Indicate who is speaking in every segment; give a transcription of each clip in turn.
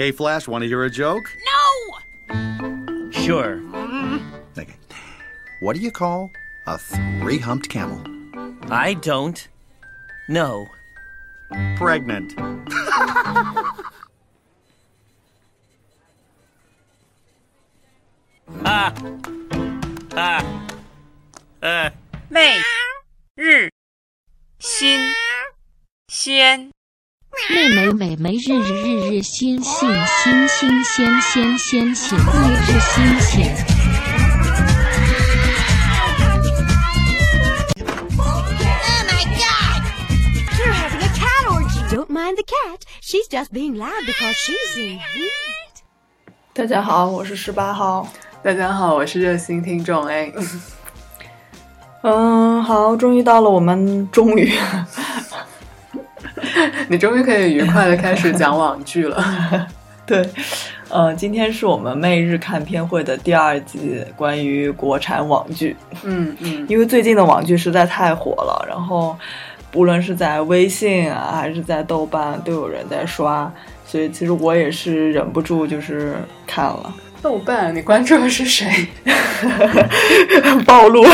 Speaker 1: Hey, Flash, want to hear a joke?
Speaker 2: No!
Speaker 3: Sure.
Speaker 4: Okay. What do you call a three humped camel?
Speaker 3: I don't. No.
Speaker 1: Pregnant.
Speaker 5: 妹妹妹日日日日新新新新鲜鲜鲜鲜每日新鲜。
Speaker 6: Oh my god!
Speaker 7: You're having a cat orgy. Don't mind the cat. She's just being loud because she's in heat.
Speaker 8: 大家好，我是十八号。
Speaker 9: 大家好，我是热心听众 A。
Speaker 8: 嗯，好，终于到了我们终于，
Speaker 9: 你终于可以愉快的开始讲网剧了。
Speaker 8: 对，呃，今天是我们媚日看片会的第二季，关于国产网剧。
Speaker 9: 嗯嗯，
Speaker 8: 因为最近的网剧实在太火了，然后无论是在微信啊，还是在豆瓣，都有人在刷，所以其实我也是忍不住就是看了。
Speaker 9: 豆瓣，你关注的是谁？
Speaker 8: 暴露了。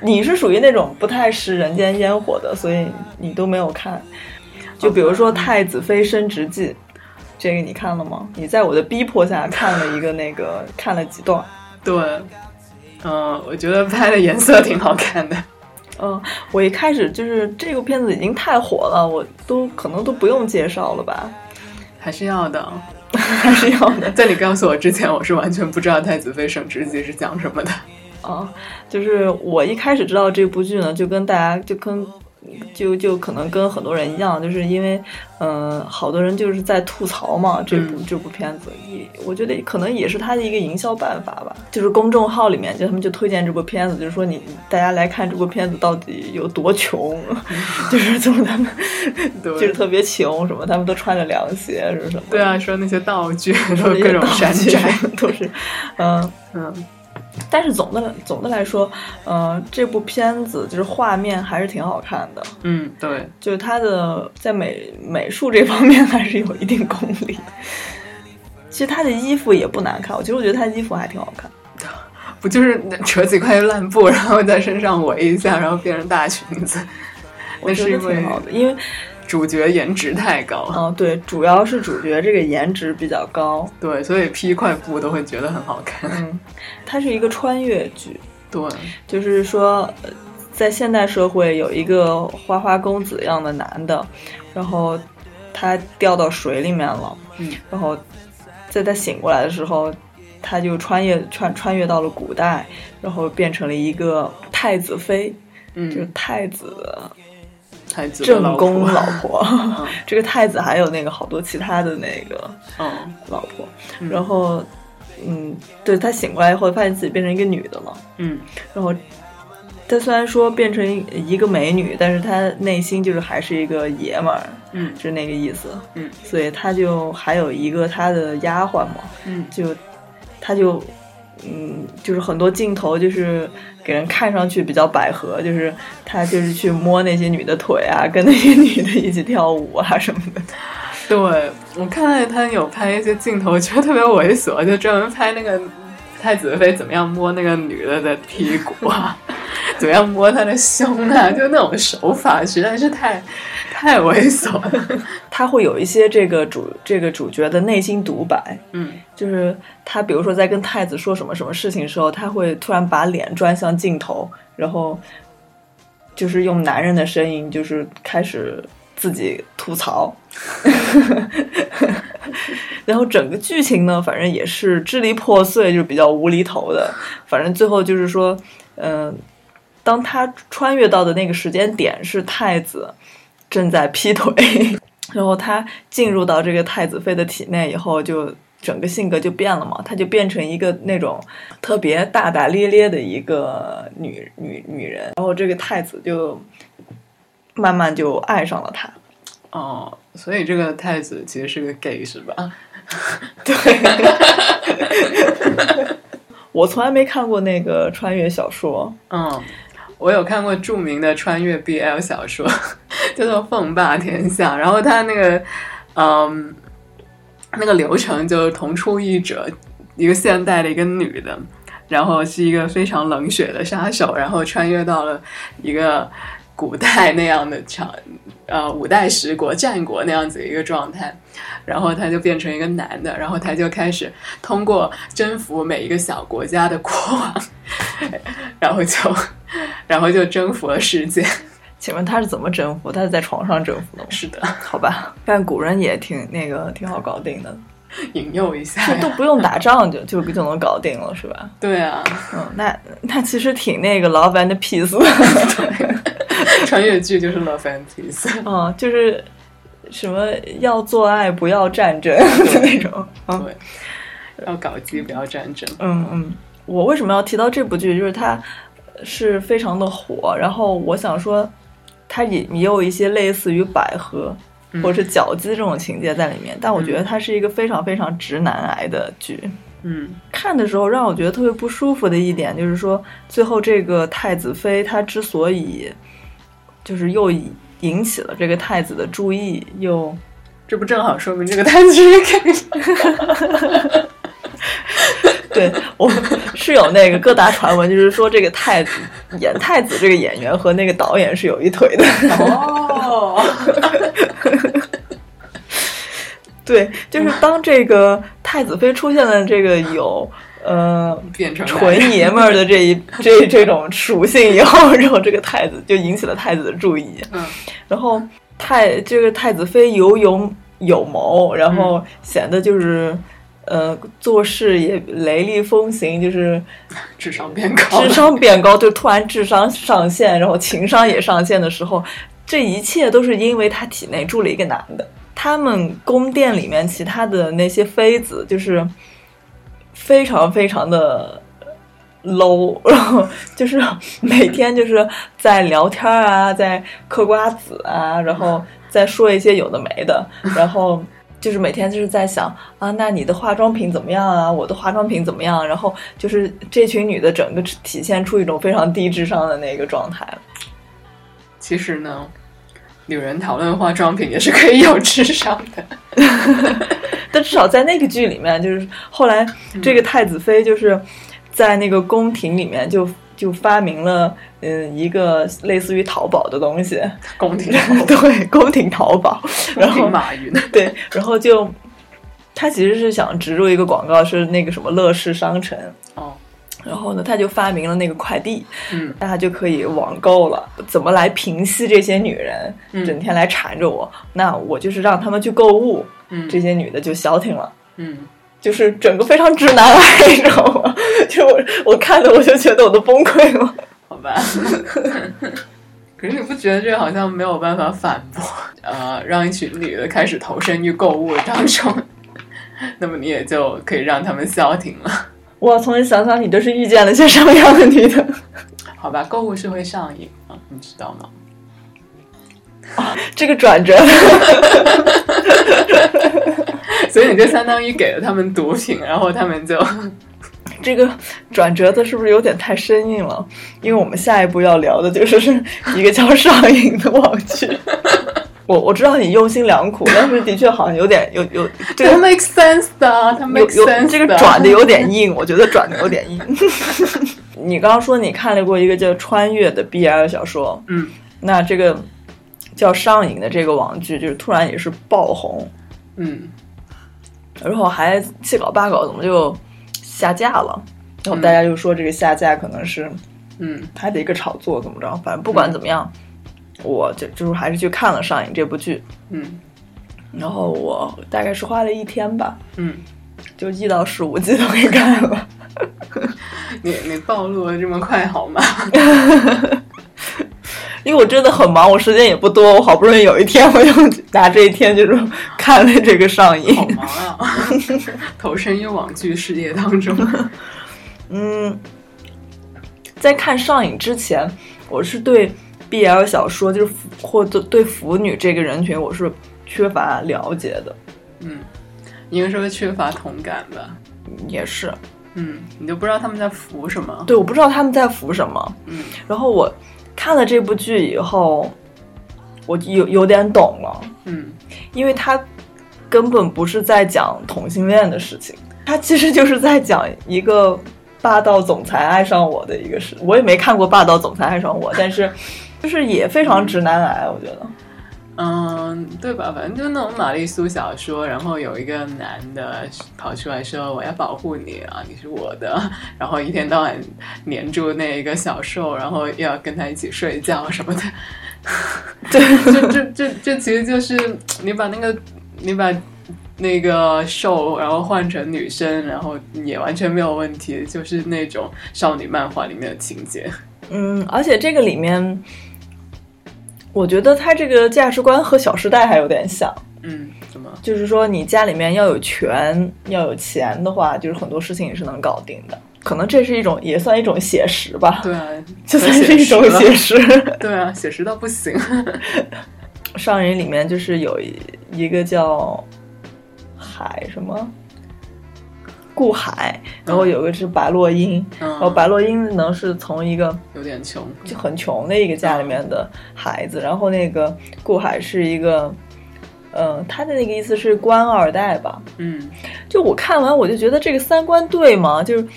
Speaker 8: 你是属于那种不太食人间烟火的，所以你都没有看。就比如说《太子妃升职记》，这个你看了吗？你在我的逼迫下看了一个那个，看了几段。
Speaker 9: 对，嗯，我觉得拍的颜色挺好看的。
Speaker 8: 嗯，我一开始就是这个片子已经太火了，我都可能都不用介绍了吧？
Speaker 9: 还是要的，
Speaker 8: 还是要的。
Speaker 9: 在你告诉我之前，我是完全不知道《太子妃升职记》是讲什么的。
Speaker 8: 啊，就是我一开始知道这部剧呢，就跟大家就跟就就可能跟很多人一样，就是因为嗯、呃，好多人就是在吐槽嘛，这部、
Speaker 9: 嗯、
Speaker 8: 这部片子，也我觉得可能也是他的一个营销办法吧。就是公众号里面就他们就推荐这部片子，就是说你大家来看这部片子到底有多穷，就是从他们 就是特别穷，什么他们都穿着凉鞋是什么？
Speaker 9: 对啊，说那些道具说各种山寨，
Speaker 8: 都是嗯嗯。但是总的总的来说，呃，这部片子就是画面还是挺好看的。
Speaker 9: 嗯，对，
Speaker 8: 就是它的在美美术这方面还是有一定功力。其实他的衣服也不难看，我其实我觉得他的衣服还挺好看。
Speaker 9: 不就是扯几块烂布，然后在身上围一下，然后变成大裙子？
Speaker 8: 我觉得挺好的，因为
Speaker 9: 主角颜值太高。
Speaker 8: 嗯，对，主要是主角这个颜值比较高，
Speaker 9: 对，所以披一块布都会觉得很好看。
Speaker 8: 嗯，它是一个穿越剧，
Speaker 9: 对，
Speaker 8: 就是说，在现代社会有一个花花公子一样的男的，然后他掉到水里面了，
Speaker 9: 嗯，
Speaker 8: 然后在他醒过来的时候，他就穿越穿穿越到了古代，然后变成了一个太子妃，
Speaker 9: 嗯，
Speaker 8: 就是太子。
Speaker 9: 太子
Speaker 8: 正宫老婆，
Speaker 9: 嗯、
Speaker 8: 这个太子还有那个好多其他的那个
Speaker 9: 嗯。
Speaker 8: 老婆，嗯、然后嗯，对他醒过来以后，发现自己变成一个女的了，
Speaker 9: 嗯，
Speaker 8: 然后他虽然说变成一个美女，但是他内心就是还是一个爷们儿，
Speaker 9: 嗯，
Speaker 8: 是那个意思，
Speaker 9: 嗯，
Speaker 8: 所以他就还有一个他的丫鬟嘛，
Speaker 9: 嗯，
Speaker 8: 就他就。嗯，就是很多镜头，就是给人看上去比较百合，就是他就是去摸那些女的腿啊，跟那些女的一起跳舞啊什么的。
Speaker 9: 对我看到他有拍一些镜头，觉得特别猥琐，就专门拍那个太子妃怎么样摸那个女的的屁股啊，怎么样摸她的胸啊，就那种手法实在是太太猥琐了。
Speaker 8: 他会有一些这个主这个主角的内心独白，
Speaker 9: 嗯，
Speaker 8: 就是他比如说在跟太子说什么什么事情的时候，他会突然把脸转向镜头，然后就是用男人的声音，就是开始自己吐槽，然后整个剧情呢，反正也是支离破碎，就是比较无厘头的。反正最后就是说，嗯、当他穿越到的那个时间点是太子正在劈腿。然后他进入到这个太子妃的体内以后，就整个性格就变了嘛，她就变成一个那种特别大大咧咧的一个女女女人。然后这个太子就慢慢就爱上了她。
Speaker 9: 哦，所以这个太子其实是个 gay 是吧？
Speaker 8: 对。我从来没看过那个穿越小说。
Speaker 9: 嗯。我有看过著名的穿越 BL 小说，叫做《凤霸天下》，然后他那个嗯，那个流程就是同出一辙，一个现代的一个女的，然后是一个非常冷血的杀手，然后穿越到了一个古代那样的场，呃，五代十国、战国那样子一个状态，然后他就变成一个男的，然后他就开始通过征服每一个小国家的国王，然后就，然后就征服了世界。
Speaker 8: 请问他是怎么征服？他是在床上征服的吗？
Speaker 9: 是的，
Speaker 8: 好吧，但古人也挺那个挺好搞定的，
Speaker 9: 引诱一下
Speaker 8: 都不用打仗就就就能搞定了，是吧？
Speaker 9: 对啊，
Speaker 8: 嗯，那那其实挺那个 love and peace 的，
Speaker 9: 穿越剧就是 love and peace。
Speaker 8: 嗯，就是什么要做爱不要战争的那种。啊
Speaker 9: 对，要搞基不要战争。
Speaker 8: 嗯嗯，我为什么要提到这部剧？就是它是非常的火，然后我想说，它也也有一些类似于百合
Speaker 9: 嗯
Speaker 8: 或者是绞鸡这种情节在里面，但我觉得它是一个非常非常直男癌的剧。
Speaker 9: 嗯
Speaker 8: 看的时候让我觉得特别不舒服的一点就是说，最后这个太子妃她之所以就是又引引起了这个太子的注意，又
Speaker 9: 这不正好说明这个太子是 gay？
Speaker 8: 对我是有那个各大传闻，就是说这个太子演太子这个演员和那个导演是有一腿的。
Speaker 9: 哦，
Speaker 8: 对，就是当这个太子妃出现了这个有呃
Speaker 9: 变成
Speaker 8: 纯爷们儿的这一 这这种属性以后，然后这个太子就引起了太子的注意。
Speaker 9: 嗯，
Speaker 8: 然后太这个太子妃有勇有谋，然后显得就是。呃，做事也雷厉风行，就是
Speaker 9: 智商变高，
Speaker 8: 智商变高，就突然智商上线，然后情商也上线的时候，这一切都是因为他体内住了一个男的。他们宫殿里面其他的那些妃子，就是非常非常的 low，然后就是每天就是在聊天啊，在嗑瓜子啊，然后再说一些有的没的，然后。就是每天就是在想啊，那你的化妆品怎么样啊？我的化妆品怎么样？然后就是这群女的整个体现出一种非常低智商的那个状态。
Speaker 9: 其实呢，女人讨论化妆品也是可以有智商的。
Speaker 8: 但至少在那个剧里面，就是后来这个太子妃就是在那个宫廷里面就就发明了嗯一个类似于淘宝的东西，
Speaker 9: 宫廷
Speaker 8: 对宫廷淘宝，然后
Speaker 9: 马云
Speaker 8: 对，然后就他其实是想植入一个广告，是那个什么乐视商城
Speaker 9: 哦。
Speaker 8: 然后呢，他就发明了那个快递，
Speaker 9: 嗯，
Speaker 8: 大家就可以网购了。怎么来平息这些女人
Speaker 9: 嗯
Speaker 8: 整天来缠着我？那我就是让他们去购物，
Speaker 9: 嗯
Speaker 8: 这些女的就消停了。
Speaker 9: 嗯，
Speaker 8: 就是整个非常直男癌，你知道吗？就我我看的我就觉得我都崩溃了。
Speaker 9: 好吧。可是你不觉得这个好像没有办法反驳？呃，让一群女的开始投身于购物当中，那么你也就可以让他们消停了。
Speaker 8: 我重新想想，你都是遇见了些什么样的女的？
Speaker 9: 好吧，购物是会上瘾啊，你知道吗？
Speaker 8: 啊这个转折，
Speaker 9: 所以你就相当于给了他们毒品，然后他们就
Speaker 8: 这个转折的是不是有点太生硬了？因为我们下一步要聊的就是一个叫上瘾的网剧。我我知道你用心良苦，但是的确好像有点有有 这
Speaker 9: 它
Speaker 8: 个
Speaker 9: make sense 的，它 make
Speaker 8: 有
Speaker 9: sense
Speaker 8: 这个转的有点硬，我觉得转的有点硬。你刚刚说你看了过一个叫《穿越》的 BL 小说，
Speaker 9: 嗯，
Speaker 8: 那这个叫《上瘾》的这个网剧，就是突然也是爆红，
Speaker 9: 嗯
Speaker 8: 然后还七搞八搞，怎么就下架了？然后大家就说这个下架可能是
Speaker 9: 嗯
Speaker 8: 它的一个炒作，怎么着？反正不管怎么样，我就就是还是去看了《上瘾》这部剧。
Speaker 9: 嗯
Speaker 8: 然后我大概是花了一天吧，
Speaker 9: 嗯，
Speaker 8: 就一到十五季都给看了。
Speaker 9: 你你暴露的这么快好吗？
Speaker 8: 因为我真的很忙，我时间也不多，我好不容易有一天，我就拿这一天就是看了这个上瘾。
Speaker 9: 好忙啊，投身于网剧事业当中。
Speaker 8: 嗯，在看上瘾之前，我是对 BL 小说，就是或者对腐女这个人群，我是缺乏了解的。
Speaker 9: 嗯，应该说缺乏同感吧。
Speaker 8: 也是，
Speaker 9: 嗯，你都不知道他们在服什么。
Speaker 8: 对，我不知道他们在服什么。
Speaker 9: 嗯
Speaker 8: 然后我看了这部剧以后，我有有点懂了，
Speaker 9: 嗯
Speaker 8: 因为他根本不是在讲同性恋的事情，他其实就是在讲一个霸道总裁爱上我的一个事。我也没看过《霸道总裁爱上我》，但是就是也非常直男癌，我觉得。
Speaker 9: 嗯，对吧？反正就那种玛丽苏小说，然后有一个男的跑出来说：“我要保护你啊，你是我的。”然后一天到晚黏住那个小受，然后又要跟他一起睡觉什么的。对，这这这这其实就是你把那个你把那个受，然后换成女生，然后也完全没有问题，就是那种少女漫画里面的情节。
Speaker 8: 嗯，而且这个里面。我觉得他这个价值观和《小时代》还有点像，
Speaker 9: 嗯，怎么？
Speaker 8: 就是说你家里面要有权、要有钱的话，就是很多事情也是能搞定的。可能这是一种，也算一种写实吧。
Speaker 9: 对啊，
Speaker 8: 就算是一种写实。
Speaker 9: 对啊，写实到不行。
Speaker 8: 上人里面就是有一个叫海什么。顾海，然后有个是白落英，然后白洛因呢是从一个
Speaker 9: 有点穷，
Speaker 8: 就很穷的一个家里面的孩子，然后那个顾海是一个，嗯，他的那个意思是官二代吧，
Speaker 9: 嗯，
Speaker 8: 就我看完我就觉得这个三观对吗？就是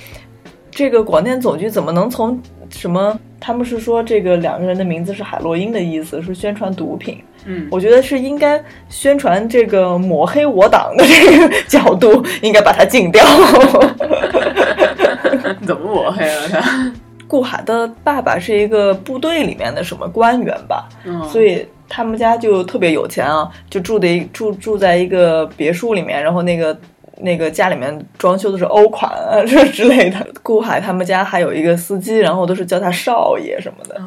Speaker 8: 这个广电总局怎么能从什么？他们是说这个两个人的名字是海洛因的意思，是宣传毒品。
Speaker 9: 嗯，
Speaker 8: 我觉得是应该宣传这个抹黑我党的这个角度，应该把它禁掉。
Speaker 9: 怎么抹黑了他？
Speaker 8: 顾海的爸爸是一个部队里面的什么官员吧？
Speaker 9: 嗯，
Speaker 8: 所以他们家就特别有钱啊，就住的一住住在一个别墅里面，然后那个。那个家里面装修的是欧款啊，这 之类的。顾海他们家还有一个司机，然后都是叫他少爷什么的。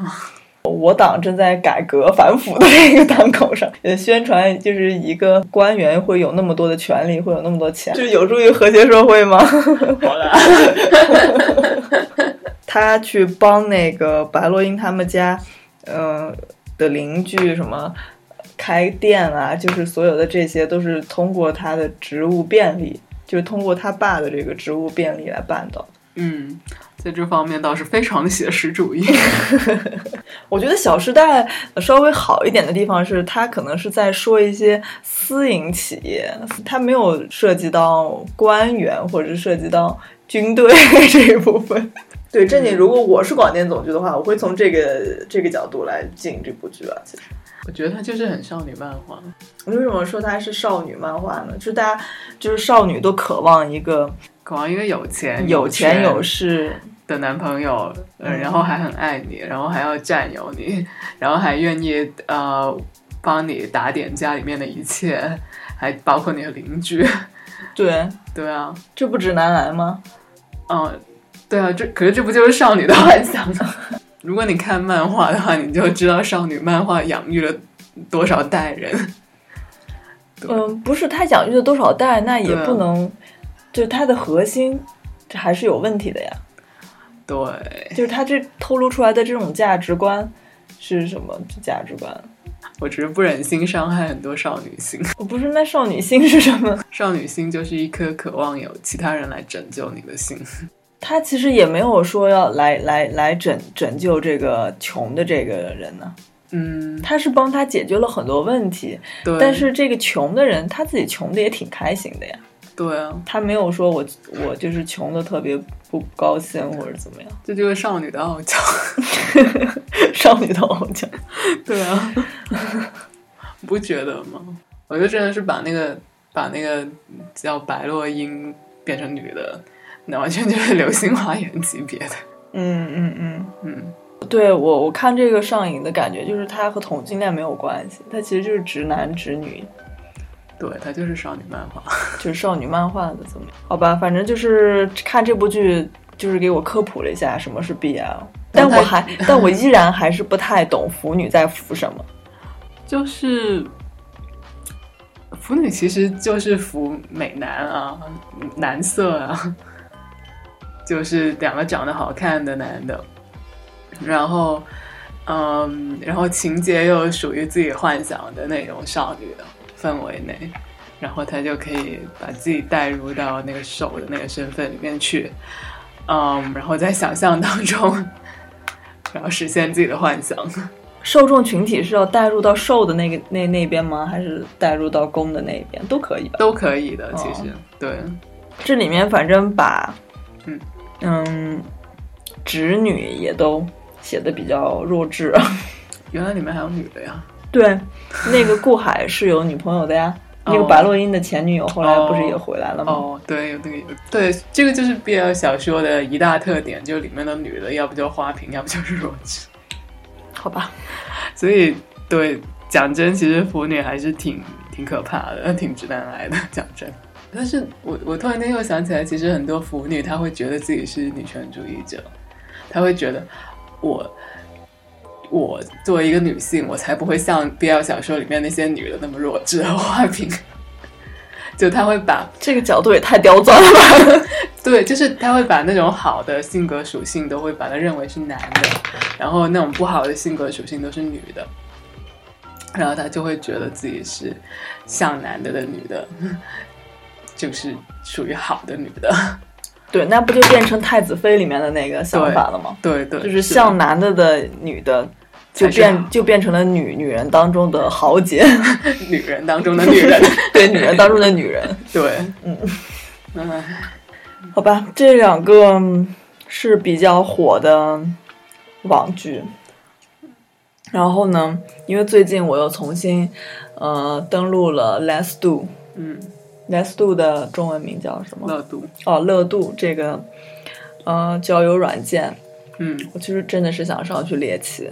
Speaker 8: 我党正在改革反腐的这个档口上，呃，宣传就是一个官员会有那么多的权利，会有那么多钱，就是有助于和谐社会吗？
Speaker 9: 好了，
Speaker 8: 他去帮那个白洛因他们家，嗯的邻居什么。开店啊，就是所有的这些都是通过他的职务便利，就是通过他爸的这个职务便利来办到的。
Speaker 9: 嗯，在这方面倒是非常的写实主义。
Speaker 8: 我觉得《小时代》稍微好一点的地方是，它可能是在说一些私营企业，它没有涉及到官员或者涉及到军队 这一部分。对，正经，如果我是广电总局的话，我会从这个这个角度来进这部剧啊。其实。
Speaker 9: 我觉得它就是很少女漫画。
Speaker 8: 为什么说它是少女漫画呢？就是大家就是少女都渴望一个
Speaker 9: 渴望一个有钱
Speaker 8: 有
Speaker 9: 钱
Speaker 8: 有势
Speaker 9: 的男朋友，嗯，然后还很爱你，然后还要占有你，然后还愿意呃帮你打点家里面的一切，还包括你的邻居。
Speaker 8: 对
Speaker 9: 对啊，
Speaker 8: 这不直男癌吗？
Speaker 9: 嗯，对啊，这可是这不就是少女的幻想吗？如果你看漫画的话，你就知道少女漫画养育了多少代人。
Speaker 8: 嗯，不是他养育了多少代，那也不能，就是它的核心，这还是有问题的呀。
Speaker 9: 对，
Speaker 8: 就是他这透露出来的这种价值观是什么价值观？
Speaker 9: 我只是不忍心伤害很多少女心。
Speaker 8: 我不是，那少女心是什么？
Speaker 9: 少女心就是一颗渴望有其他人来拯救你的心。
Speaker 8: 他其实也没有说要来来来拯拯救这个穷的这个人呢，
Speaker 9: 嗯，
Speaker 8: 他是帮他解决了很多问题，
Speaker 9: 对。
Speaker 8: 但是这个穷的人他自己穷的也挺开心的呀，
Speaker 9: 对啊，
Speaker 8: 他没有说我我就是穷的特别不高兴或者怎么样，
Speaker 9: 这就是少女的傲娇，
Speaker 8: 少女的傲娇，
Speaker 9: 对啊，不觉得吗？我觉得真的是把那个把那个叫白洛因变成女的。那完全就是流星花园级别的，
Speaker 8: 嗯嗯嗯。
Speaker 9: 嗯，
Speaker 8: 对我我看这个上瘾的感觉就是它和同性恋没有关系，它其实就是直男直女，
Speaker 9: 对，它就是少女漫画，
Speaker 8: 就是少女漫画的怎么样？好吧，反正就是看这部剧就是给我科普了一下什么是 BL，但我还 但我依然还是不太懂腐女在腐什么，
Speaker 9: 就是腐女其实就是腐美男啊，男色啊。就是两个长得好看的男的，然后，嗯，然后情节又属于自己幻想的那种少女的氛围内，然后他就可以把自己带入到那个手的那个身份里面去，嗯，然后在想象当中，然后实现自己的幻想。
Speaker 8: 受众群体是要带入到受的那个那那边吗？还是带入到攻的那一边？都可以吧。
Speaker 9: 都可以的，其
Speaker 8: 哦
Speaker 9: 实、对，
Speaker 8: 这里面反正把，
Speaker 9: 嗯
Speaker 8: 嗯，侄女也都写的比较弱智。
Speaker 9: 原来里面还有女的呀。
Speaker 8: 对，那个顾海是有女朋友的呀。那个
Speaker 9: 哦
Speaker 8: 白洛因的前女友后来不是也回来了吗？
Speaker 9: 哦，对，有那个有对，这个就是 BL 小说的一大特点，就里面的女的要不就花瓶，要不就是弱智。
Speaker 8: 好吧，
Speaker 9: 所以对讲真，其实腐女还是挺挺可怕的，挺直男癌的。讲真，但是我我突然间又想起来，其实很多腐女她会觉得自己是女权主义者，她会觉得我。我作为一个女性，我才不会像 BL 小说里面那些女的那么弱智和花瓶。就她会把
Speaker 8: 这个角度也太刁钻了吧？
Speaker 9: 对，就是他会把那种好的性格属性都会把它认为是男的，然后那种不好的性格属性都是女的，然后他就会觉得自己是像男的的女的，就是属于好的女的。
Speaker 8: 对，那不就变成太子妃里面的那个想法了吗？
Speaker 9: 对对，
Speaker 8: 就是像男的的女的，就变就变成了女女人当中的豪杰，
Speaker 9: 女人当中的女人。
Speaker 8: 对，女人当中的女人。
Speaker 9: 对，
Speaker 8: 嗯，
Speaker 9: 嗯，
Speaker 8: 好吧，这两个嗯是比较火的网剧。然后呢，因为最近我又重新呃登录了 Let's Do，
Speaker 9: 嗯
Speaker 8: ，Let's Do 的中文名叫什么？
Speaker 9: 乐度，
Speaker 8: 哦，乐度这个呃交友软件，
Speaker 9: 嗯
Speaker 8: 我其实真的是想上去猎奇，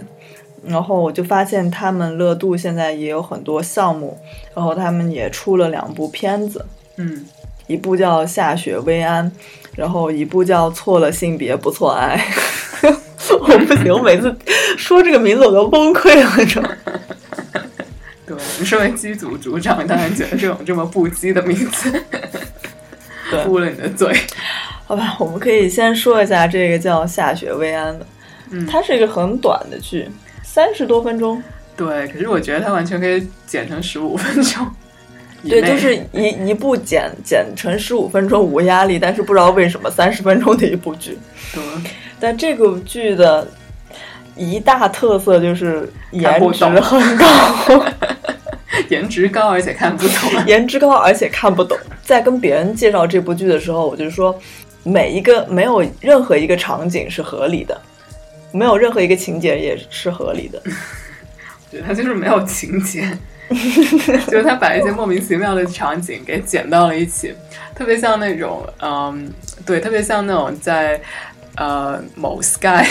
Speaker 8: 然后我就发现他们乐度现在也有很多项目，然后他们也出了两部片子，
Speaker 9: 嗯，
Speaker 8: 一部叫《下雪薇安》，然后一部叫《错了性别不错爱》。我不行，我每次说这个名字我都崩溃了，你知道吗？
Speaker 9: 对，你身为机组组长，当然觉得这种这么不羁的名字
Speaker 8: 对
Speaker 9: 污了你的嘴。
Speaker 8: 好吧，我们可以先说一下这个叫《下雪薇安》的，
Speaker 9: 嗯
Speaker 8: 它是一个很短的剧，三十多分钟。
Speaker 9: 对，可是我觉得它完全可以剪成十五分钟。
Speaker 8: 对，就是一一部剪剪成十五分钟无压力，但是不知道为什么三十分钟的一部剧。
Speaker 9: 对，
Speaker 8: 但这个剧的一大特色就是颜值很 高，
Speaker 9: 颜值高而且看不懂。
Speaker 8: 颜值高而且看不懂。在跟别人介绍这部剧的时候，我就说，每一个没有任何一个场景是合理的，没有任何一个情节也是合理的。
Speaker 9: 我觉得他就是没有情节，就是他把一些莫名其妙的场景给剪到了一起，特别像那种，嗯，对，特别像那种在呃某 Sky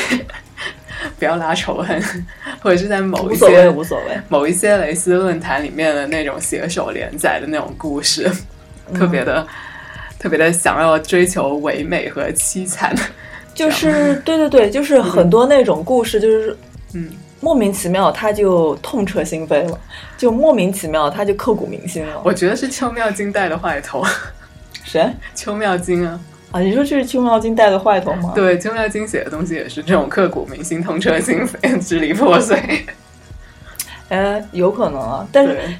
Speaker 9: 不要拉仇恨，或者是在某一些
Speaker 8: 无所谓。
Speaker 9: 某一些蕾丝论坛里面的那种携手连载的那种故事，特别的。特别的想要追求唯美和凄惨，
Speaker 8: 就是对对对，就是很多那种故事，就是
Speaker 9: 嗯，
Speaker 8: 莫名其妙他就痛彻心扉了，就莫名其妙他就刻骨铭心了。
Speaker 9: 我觉得是邱妙金带的坏头，
Speaker 8: 谁
Speaker 9: 邱妙金啊，
Speaker 8: 啊？你说这是邱妙金带的坏头吗？，
Speaker 9: 对，邱妙金写的东西也是这种刻骨铭心、痛彻心扉、支离破碎。
Speaker 8: 哎，有可能啊。但是
Speaker 9: 对，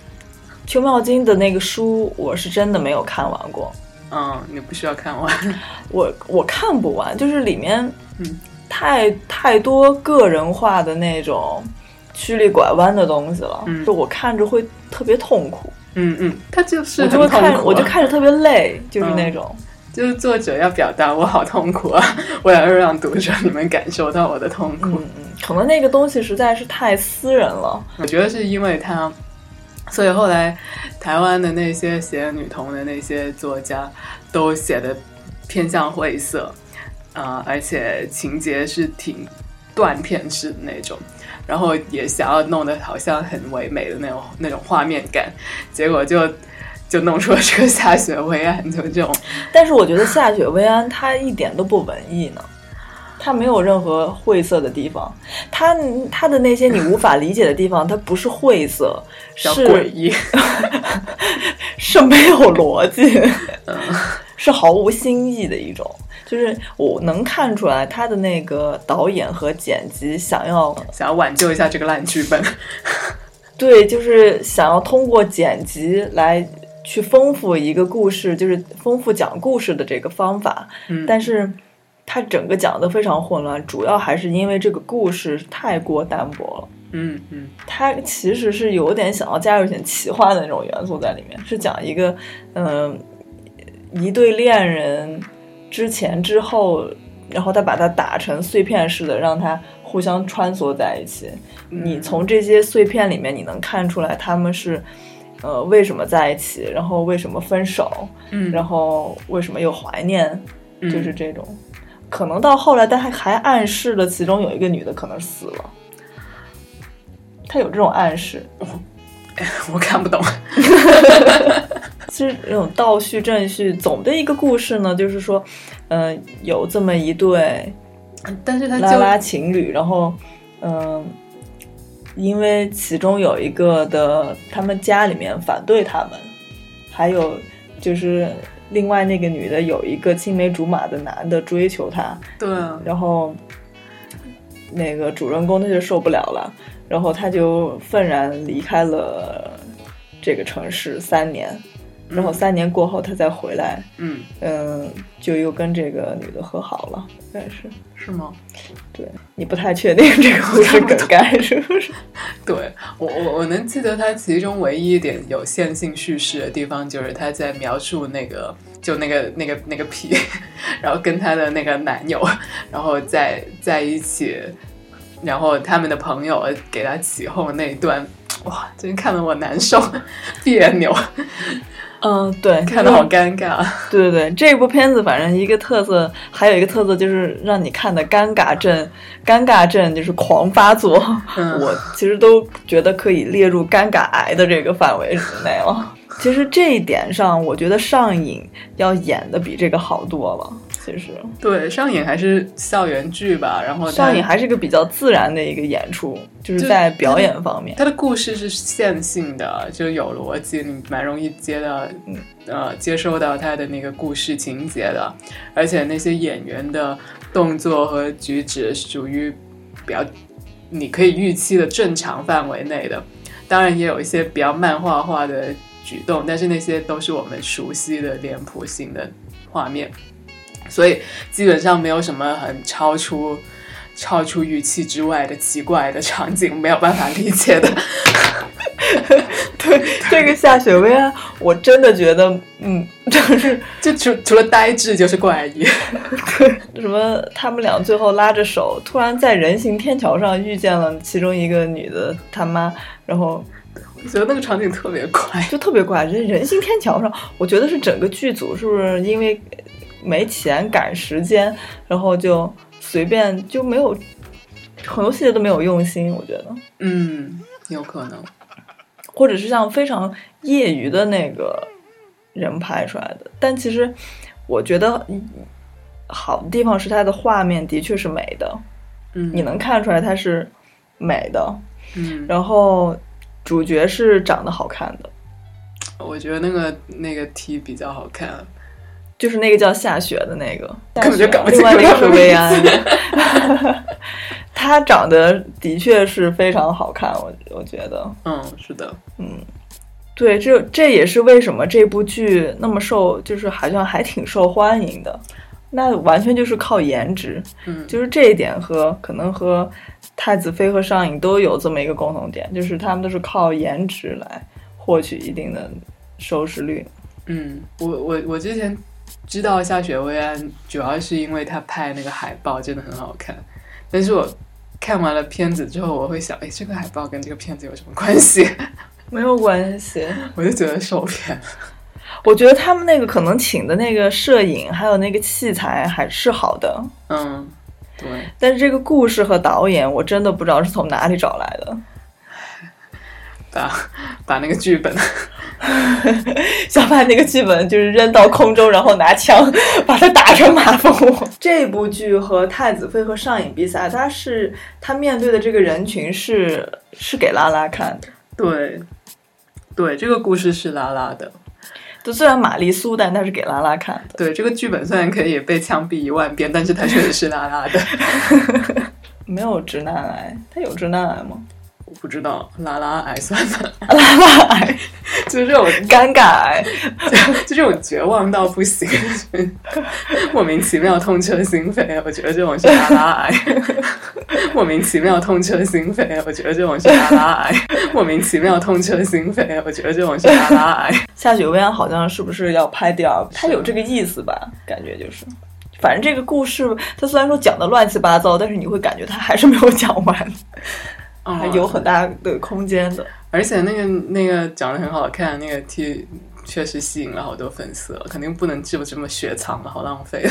Speaker 8: 邱妙金的那个书，我是真的没有看完过，
Speaker 9: 嗯，你不需要看完。
Speaker 8: 我我看不完，就是里面
Speaker 9: 嗯
Speaker 8: 太太多个人化的那种曲里拐弯的东西了，
Speaker 9: 嗯
Speaker 8: 就我看着会特别痛苦，
Speaker 9: 嗯嗯，他就是
Speaker 8: 我就会看，我就看着特别累，就是
Speaker 9: 嗯
Speaker 8: 那种。
Speaker 9: 就是作者要表达我好痛苦啊，我要让读者你们感受到我的痛苦。
Speaker 8: 嗯嗯，可能那个东西实在是太私人了。
Speaker 9: 我觉得是因为他，所以后来台湾的那些写女同的那些作家都写的偏向晦涩，啊、而且情节是挺断片式的那种，然后也想要弄得好像很唯美的那种那种画面感，结果就就弄出了这个下雪微暗，就这种，
Speaker 8: 但是我觉得夏雪薇安她一点都不文艺呢，她没有任何晦涩的地方，它它的那些你无法理解的地方，它不是晦涩，是
Speaker 9: 诡异。
Speaker 8: 是没有逻辑，是毫无新意的一种。就是我能看出来，他的那个导演和剪辑想要
Speaker 9: 想要挽救一下这个烂剧本，
Speaker 8: 对，就是想要通过剪辑来去丰富一个故事，就是丰富讲故事的这个方法。
Speaker 9: 嗯
Speaker 8: 但是它整个讲的非常混乱，主要还是因为这个故事太过单薄了。
Speaker 9: 嗯嗯
Speaker 8: 他其实是有点想要加入一点奇幻的那种元素在里面，是讲一个嗯、一对恋人之前之后，然后他把它打成碎片式的，让他互相穿梭在一起。你从这些碎片里面，你能看出来他们是呃为什么在一起，然后为什么分手，
Speaker 9: 嗯，
Speaker 8: 然后为什么又怀念，
Speaker 9: 嗯
Speaker 8: 就是这种。可能到后来，但还还暗示了其中有一个女的可能死了，他有这种暗示。
Speaker 9: 我看不懂。
Speaker 8: 其实这种倒叙正叙，总的一个故事呢，就是说，嗯、有这么一对
Speaker 9: 但是他
Speaker 8: 拉拉情侣，然后，嗯、因为其中有一个的他们家里面反对他们，还有就是另外那个女的有一个青梅竹马的男的追求她，
Speaker 9: 对。啊，
Speaker 8: 然后那个主人公他就受不了了，然后他就愤然离开了这个城市三年，然后三年过后他再回来，
Speaker 9: 嗯，
Speaker 8: 嗯，就又跟这个女的和好了，应该是。
Speaker 9: 是吗？
Speaker 8: 对你不太确定这个故事梗概是不是？
Speaker 9: 对我我我能记得他其中唯一一点有线性叙事的地方，就是他在描述那个就那个那个那个皮，然后跟他的那个男友，然后在在一起，然后他们的朋友给他起哄那一段，哇，真看得我难受别扭，
Speaker 8: 嗯，对，
Speaker 9: 看的好尴尬。
Speaker 8: 对对对，这部片子反正一个特色，还有一个特色就是让你看的尴尬症，尴尬症就是狂发作。
Speaker 9: 嗯
Speaker 8: 我其实都觉得可以列入尴尬癌的这个范围之内了。其实这一点上，我觉得上瘾要演的比这个好多了。其实。
Speaker 9: 对，上瘾还是校园剧吧，然后它
Speaker 8: 上瘾还是个比较自然的一个演出，就是在表演方面。
Speaker 9: 它的故事是线性的，就有逻辑，你蛮容易接到，呃，接收到它的那个故事情节的，而且那些演员的动作和举止属于比较你可以预期的正常范围内的，当然也有一些比较漫画化的举动，但是那些都是我们熟悉的脸谱型的画面，所以基本上没有什么很超出。超出预期之外的奇怪的场景，没有办法理解的。
Speaker 8: 对这个下雪薇安，我真的觉得，嗯，就是
Speaker 9: 就除除了呆滞就是怪异。
Speaker 8: 对 什么，他们俩最后拉着手，突然在人行天桥上遇见了其中一个女的他妈，然后
Speaker 9: 我觉得那个场景特别怪。
Speaker 8: 就特别怪。这人行天桥上，我觉得是整个剧组是不是因为没钱赶时间，然后就随便就没有很多细节都没有用心，我觉得，
Speaker 9: 嗯，有可能。
Speaker 8: 或者是像非常业余的那个人拍出来的。但其实我觉得嗯好的地方是它的画面的确是美的，
Speaker 9: 嗯，
Speaker 8: 你能看出来它是美的，
Speaker 9: 嗯，
Speaker 8: 然后主角是长得好看的，
Speaker 9: 我觉得那个那个 T 比较好看。
Speaker 8: 就是那个叫夏雪的那个，
Speaker 9: 根本就搞不清
Speaker 8: 另外那个是薇安，她长得的确是非常好看，我我觉得，
Speaker 9: 嗯，是的，嗯
Speaker 8: 对，这这也是为什么这部剧那么受，就是好像还挺受欢迎的。那完全就是靠颜值，
Speaker 9: 嗯，
Speaker 8: 就是这一点和可能和太子妃和上瘾都有这么一个共同点，就是他们都是靠颜值来获取一定的收视率。
Speaker 9: 嗯，我我我之前知道下雪薇安，主要是因为她拍那个海报真的很好看，但是我看完了片子之后，我会想，哎，这个海报跟这个片子有什么关系？
Speaker 8: 没有关系，
Speaker 9: 我就觉得受骗。
Speaker 8: 我觉得他们那个可能请的那个摄影还有那个器材还是好的，
Speaker 9: 嗯，对，
Speaker 8: 但是这个故事和导演我真的不知道是从哪里找来的。
Speaker 9: 把把那个剧本，
Speaker 8: 想把那个剧本就是扔到空中，然后拿枪 把它打成马蜂窝。这部剧和太子妃和上瘾比赛，它是他面对的这个人群是是给拉拉看的。
Speaker 9: 对，对，这个故事是拉拉的。
Speaker 8: 就虽然玛丽苏，但它是给拉拉看的。
Speaker 9: 对，这个剧本虽然可以被枪毙一万遍，但是它确实是拉拉的。
Speaker 8: 没有直男癌，他有直男癌吗？
Speaker 9: 我不知道拉拉癌算吗？
Speaker 8: 拉拉癌，
Speaker 9: 就是这种
Speaker 8: 尴尬癌，
Speaker 9: 就这种绝望到不行，莫名其妙痛彻心扉。我觉得这种是拉拉癌，莫名其妙痛彻心扉。我觉得这种是拉拉癌，莫名其妙痛彻心扉。我觉得这种是拉拉癌。
Speaker 8: 下雪薇安好像是不是要拍第二部？它有这个意思吧？感觉就是。反正这个故事，它虽然说讲的乱七八糟，但是你会感觉它还是没有讲完，还有很大的空间的。
Speaker 9: 而且那个那个长得很好看，那个 T 确实吸引了好多粉丝，肯定不能就这么雪藏了，好浪费。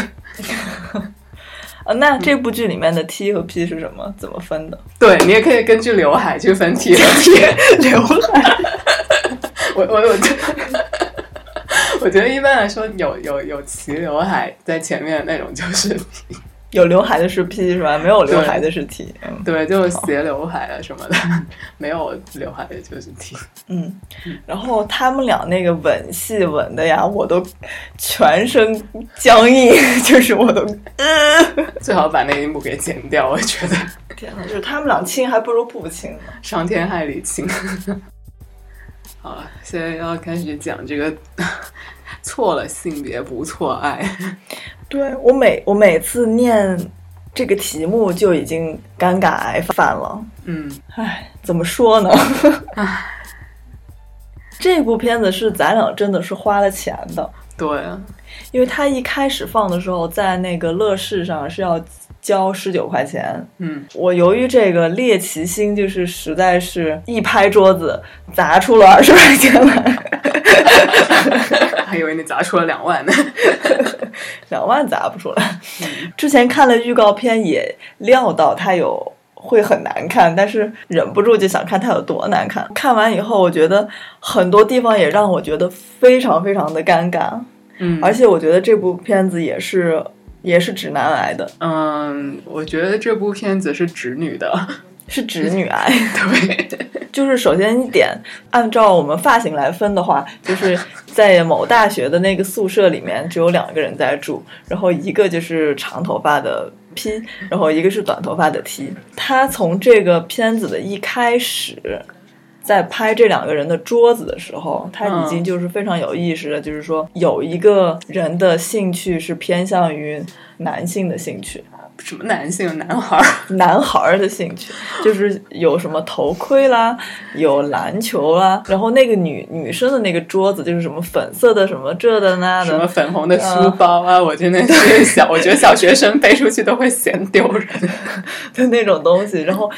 Speaker 8: 啊，那这部剧里面的 T 和 P 是什么？怎么分的？
Speaker 9: 对你也可以根据刘海去分 T 和
Speaker 8: P。刘海，
Speaker 9: 我我我。我觉得一般来说，有有有齐刘海在前面的那种就是 P，
Speaker 8: 有刘海的是 P 是吧？没有刘海的是 T。
Speaker 9: 嗯，对，就是斜刘海啊什么的，没有刘海的就是 T。
Speaker 8: 嗯，然后他们俩那个吻戏吻的呀，我都全身僵硬，就是我都，
Speaker 9: 最好把那一幕给剪掉。我觉得，
Speaker 8: 天呐，就是他们俩亲还不如不亲呢，
Speaker 9: 伤天害理亲。好了，现在要开始讲这个错了性别不错爱。
Speaker 8: 对我每我每次念这个题目就已经尴尬癌犯了。
Speaker 9: 嗯，
Speaker 8: 唉，怎么说呢？
Speaker 9: 唉，
Speaker 8: 这部片子是咱俩真的是花了钱的。
Speaker 9: 对，
Speaker 8: 因为他一开始放的时候，在那个乐视上是要。交十九块钱，
Speaker 9: 嗯，
Speaker 8: 我由于这个猎奇心，就是实在是一拍桌子砸出了二十块钱来，
Speaker 9: 还以为你砸出了两万呢，
Speaker 8: 两万砸不出来。之前看了预告片，也料到它有会很难看，但是忍不住就想看它有多难看。看完以后，我觉得很多地方也让我觉得非常非常的尴尬，
Speaker 9: 嗯，
Speaker 8: 而且我觉得这部片子也是。也是直男癌的，
Speaker 9: 嗯，我觉得这部片子是直女的，
Speaker 8: 是直女癌。
Speaker 9: 对，
Speaker 8: 就是首先一点，按照我们发型来分的话，就是在某大学的那个宿舍里面，只有两个人在住，然后一个就是长头发的 P，然后一个是短头发的 T。他从这个片子的一开始。在拍这两个人的桌子的时候，他已经就是非常有意识的，就是说有一个人的兴趣是偏向于男性的兴趣，
Speaker 9: 什么男性？男孩儿？
Speaker 8: 男孩儿的兴趣 就是有什么头盔啦，有篮球啦，然后那个女女生的那个桌子就是什么粉色的什么这的那的，
Speaker 9: 什么粉红的书包啊，我真的是小，我觉得小学生背出去都会嫌丢人
Speaker 8: 的那种东西，然后。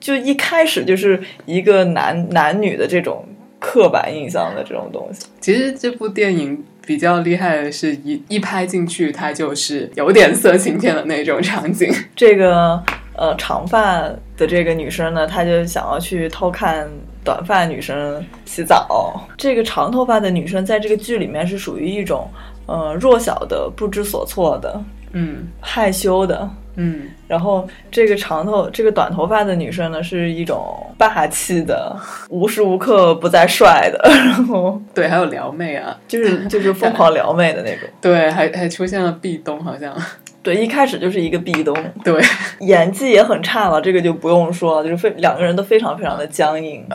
Speaker 8: 就一开始就是一个男男女的这种刻板印象的这种东西。
Speaker 9: 其实这部电影比较厉害的是一一拍进去，它就是有点色情片的那种场景。
Speaker 8: 这个呃长发的这个女生呢，她就想要去偷看短发女生洗澡。这个长头发的女生在这个剧里面是属于一种呃弱小的、不知所措的，
Speaker 9: 嗯，
Speaker 8: 害羞的。
Speaker 9: 嗯，
Speaker 8: 然后这个长头、这个短头发的女生呢，是一种霸气的，无时无刻不在帅的。然后
Speaker 9: 对，还有撩妹啊，
Speaker 8: 就是就是疯狂撩妹的那种。
Speaker 9: 对，还还出现了壁咚，好像。
Speaker 8: 对，一开始就是一个壁咚。
Speaker 9: 对，
Speaker 8: 演技也很差了，这个就不用说了，就是非两个人都非常非常的僵硬。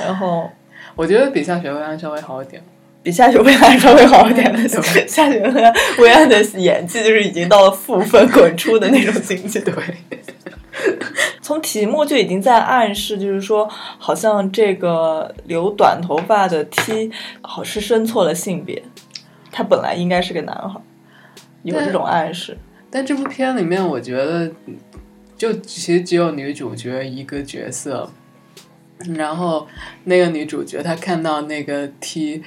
Speaker 8: 然后
Speaker 9: 我觉得比夏雪薇安稍微好一点。
Speaker 8: 比夏雪薇安稍微好一点的，夏雪薇安的演技就是已经到了负分滚出的那种境界。
Speaker 9: 对，
Speaker 8: 从题目就已经在暗示，就是说，好像这个留短头发的 T 好是生错了性别，他本来应该是个男孩，有这种暗示。
Speaker 9: 但这部片里面，我觉得就其实只有女主角一个角色，然后那个女主角她看到那个 T。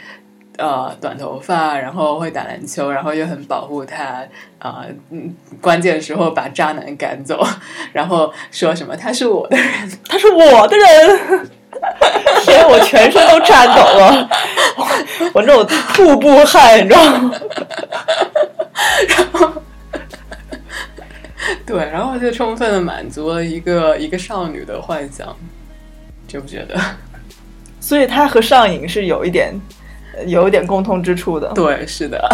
Speaker 9: 呃，短头发，然后会打篮球，然后又很保护他啊，嗯，关键时候把渣男赶走，然后说什么他是我的人，
Speaker 8: 他是我的人，天，我全身都颤抖了，我那种瀑布汗，你知道吗？
Speaker 9: 然后，对，然后就充分的满足了一个一个少女的幻想，觉不觉得？
Speaker 8: 所以他和上瘾是有一点。有一点共通之处的，
Speaker 9: 对，是的，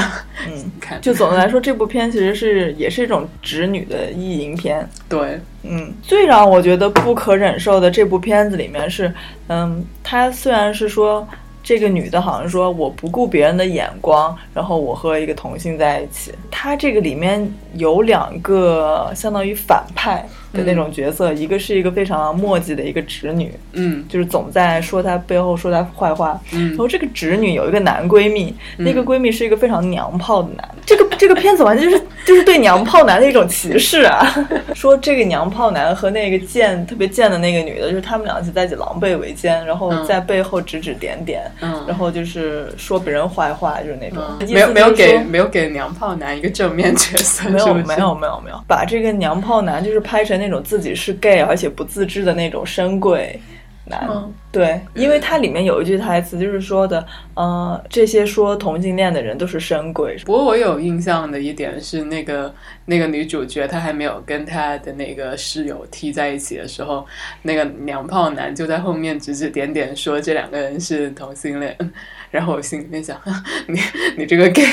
Speaker 8: 嗯，看，就总的来说，这部片其实是也是一种直女的意淫片，
Speaker 9: 对，
Speaker 8: 嗯，最让我觉得不可忍受的这部片子里面是，嗯，她虽然是说这个女的好像说我不顾别人的眼光，然后我和一个同性在一起。她这个里面有两个相当于反派的那种角色，一个是一个非常墨迹的一个直女，
Speaker 9: 嗯
Speaker 8: 就是总在说她背后说她坏话。
Speaker 9: 嗯
Speaker 8: 然后这个直女有一个男闺蜜，那个闺蜜是一个非常娘炮的男。这个 这个片子完全就是就是对娘炮男的一种歧视啊！说这个娘炮男和那个贱特别贱的那个女的，就是他们俩就在一起狼狈为奸，然后
Speaker 9: 嗯
Speaker 8: 在背后指指点点，
Speaker 9: 嗯
Speaker 8: 然后就是说别人坏话，就是那种。
Speaker 9: 嗯，没有没有给没有给娘炮男一个正面角色，
Speaker 8: 没有没有没有没有，把这个娘炮男就是拍成那种自己是 gay 而且不自知的那种深贵男。
Speaker 9: 嗯
Speaker 8: 对，因为它里面有一句台词就是说的，呃，这些说同性恋的人都是深贵。
Speaker 9: 不过我有印象的一点是，那个那个女主角她还没有跟她的那个室友踢在一起的时候，那个娘炮男就在后面指指点点说这两个人是同性恋，然后我心里面想，你你这个 gay，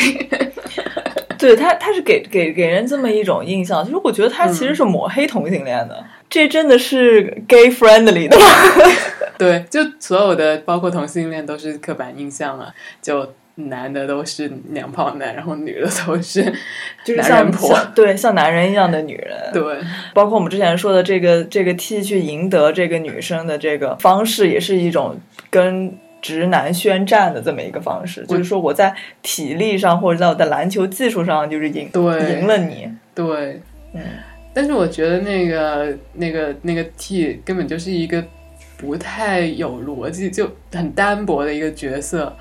Speaker 8: 对他，他是给给给人这么一种印象，就是我觉得他其实是抹黑同性恋的，这真的是 gay friendly 的吗？
Speaker 9: 对，就所有的包括同性恋都是刻板印象啊，就男的都是娘炮男，然后女的都是
Speaker 8: 就是像
Speaker 9: 婆，
Speaker 8: 像对像男人一样的女人，
Speaker 9: 对，
Speaker 8: 包括我们之前说的这个这个 T 去赢得这个女生的这个方式，也是一种跟直男宣战的这么一个方式，就是说我在体力上或者在我的篮球技术上就是赢
Speaker 9: 对
Speaker 8: 赢了你，
Speaker 9: 对，
Speaker 8: 嗯，
Speaker 9: 但是我觉得那个那个那个 T 根本就是一个不太有逻辑，就很单薄的一个角色。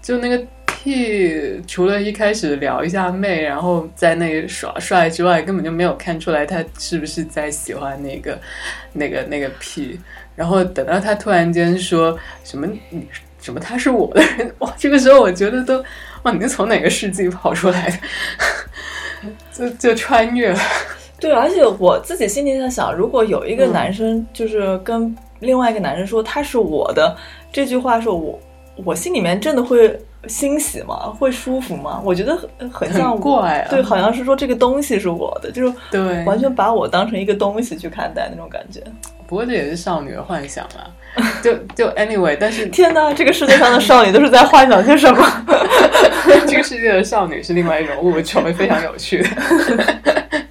Speaker 9: 就那个 T，除了一开始聊一下妹，然后在那耍帅之外，根本就没有看出来他是不是在喜欢那个那个那个 P。然后等到他突然间说什么你什么他是我的人，哇，这个时候我觉得都哇，你是从哪个世纪跑出来的？就就穿越了。
Speaker 8: 对，而且我自己心里在想，如果有一个
Speaker 9: 嗯
Speaker 8: 男生就是跟另外一个男生说他是我的这句话，说我我心里面真的会欣喜吗？会舒服吗？我觉得很很像
Speaker 9: 很怪啊
Speaker 8: 对，好像是说这个东西是我的，就是
Speaker 9: 对
Speaker 8: 完全把我当成一个东西去看待那种感觉。
Speaker 9: 不过这也是少女的幻想啊，就就 anyway，但是
Speaker 8: 天哪，这个世界上的少女都是在幻想些什么？
Speaker 9: 这个世界的少女是另外一种物种，非常有趣的。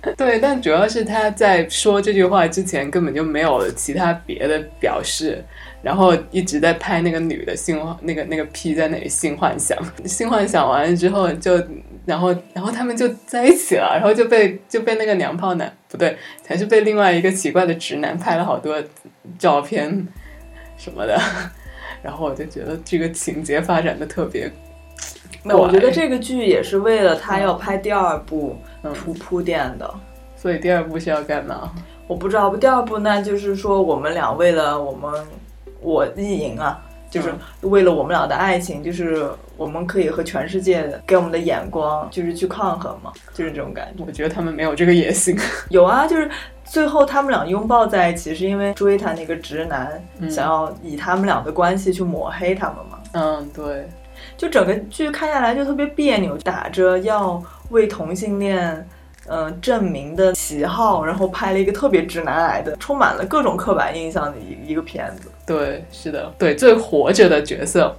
Speaker 9: 对，但主要是他在说这句话之前根本就没有其他别的表示，然后一直在拍那个女的性，那个那个 P 在那里性幻想，性幻想完了之后就，然后然后他们就在一起了，然后就被就被那个娘炮男不对，还是被另外一个奇怪的直男拍了好多照片什么的，然后我就觉得这个情节发展的特别
Speaker 8: 没有，我觉得这个剧也是为了他要拍第二部
Speaker 9: 嗯
Speaker 8: 铺铺垫的。
Speaker 9: 所以第二部是要干嘛？
Speaker 8: 我不知道，第二部那就是说我们俩为了我们我意淫啊，就是为了我们俩的爱情，就是我们可以和全世界给我们的眼光就是去抗衡嘛，就是这种感觉。
Speaker 9: 我觉得他们没有这个野心。
Speaker 8: 有啊，就是最后他们俩拥抱在一起，是因为追他那个直男、
Speaker 9: 嗯
Speaker 8: 想要以他们俩的关系去抹黑他们嘛。
Speaker 9: 嗯，对，
Speaker 8: 就整个剧看下来就特别别扭，打着要为同性恋。嗯，证明的旗号，然后拍了一个特别直男癌的，充满了各种刻板印象的一一个片子。
Speaker 9: 对，是的，对，最活着的角色，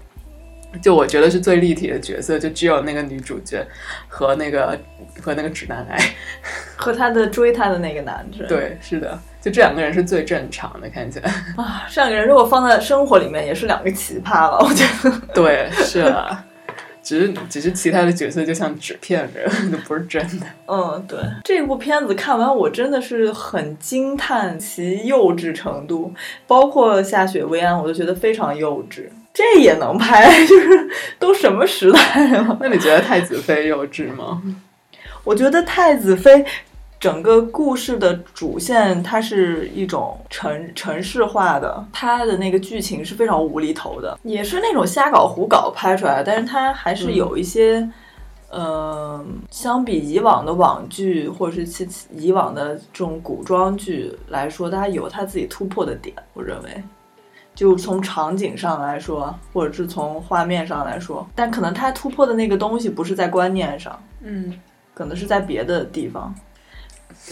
Speaker 9: 就我觉得是最立体的角色，就只有那个女主角和那个和那个直男癌，
Speaker 8: 和他的追他的那个男生。
Speaker 9: 对，是的，就这两个人是最正常的，看起来。
Speaker 8: 啊，这两个人如果放在生活里面，也是两个奇葩了，我觉得。
Speaker 9: 对，是啊。只是只是其他的角色就像纸片人，都不是真的。
Speaker 8: 嗯，对，这部片子看完我真的是很惊叹其幼稚程度，包括下雪薇安，我都觉得非常幼稚。这也能拍，就是都什么时代了？
Speaker 9: 那你觉得太子妃幼稚吗？
Speaker 8: 我觉得太子妃整个故事的主线，它是一种城城市化的，它的那个剧情是非常无厘头的，也是那种瞎搞胡搞拍出来的，但是它还是有一些，嗯、呃，相比以往的网剧或者是其以往的这种古装剧来说，它有它自己突破的点，我认为。就从场景上来说，或者是从画面上来说，但可能它突破的那个东西不是在观念上，
Speaker 9: 嗯，
Speaker 8: 可能是在别的地方。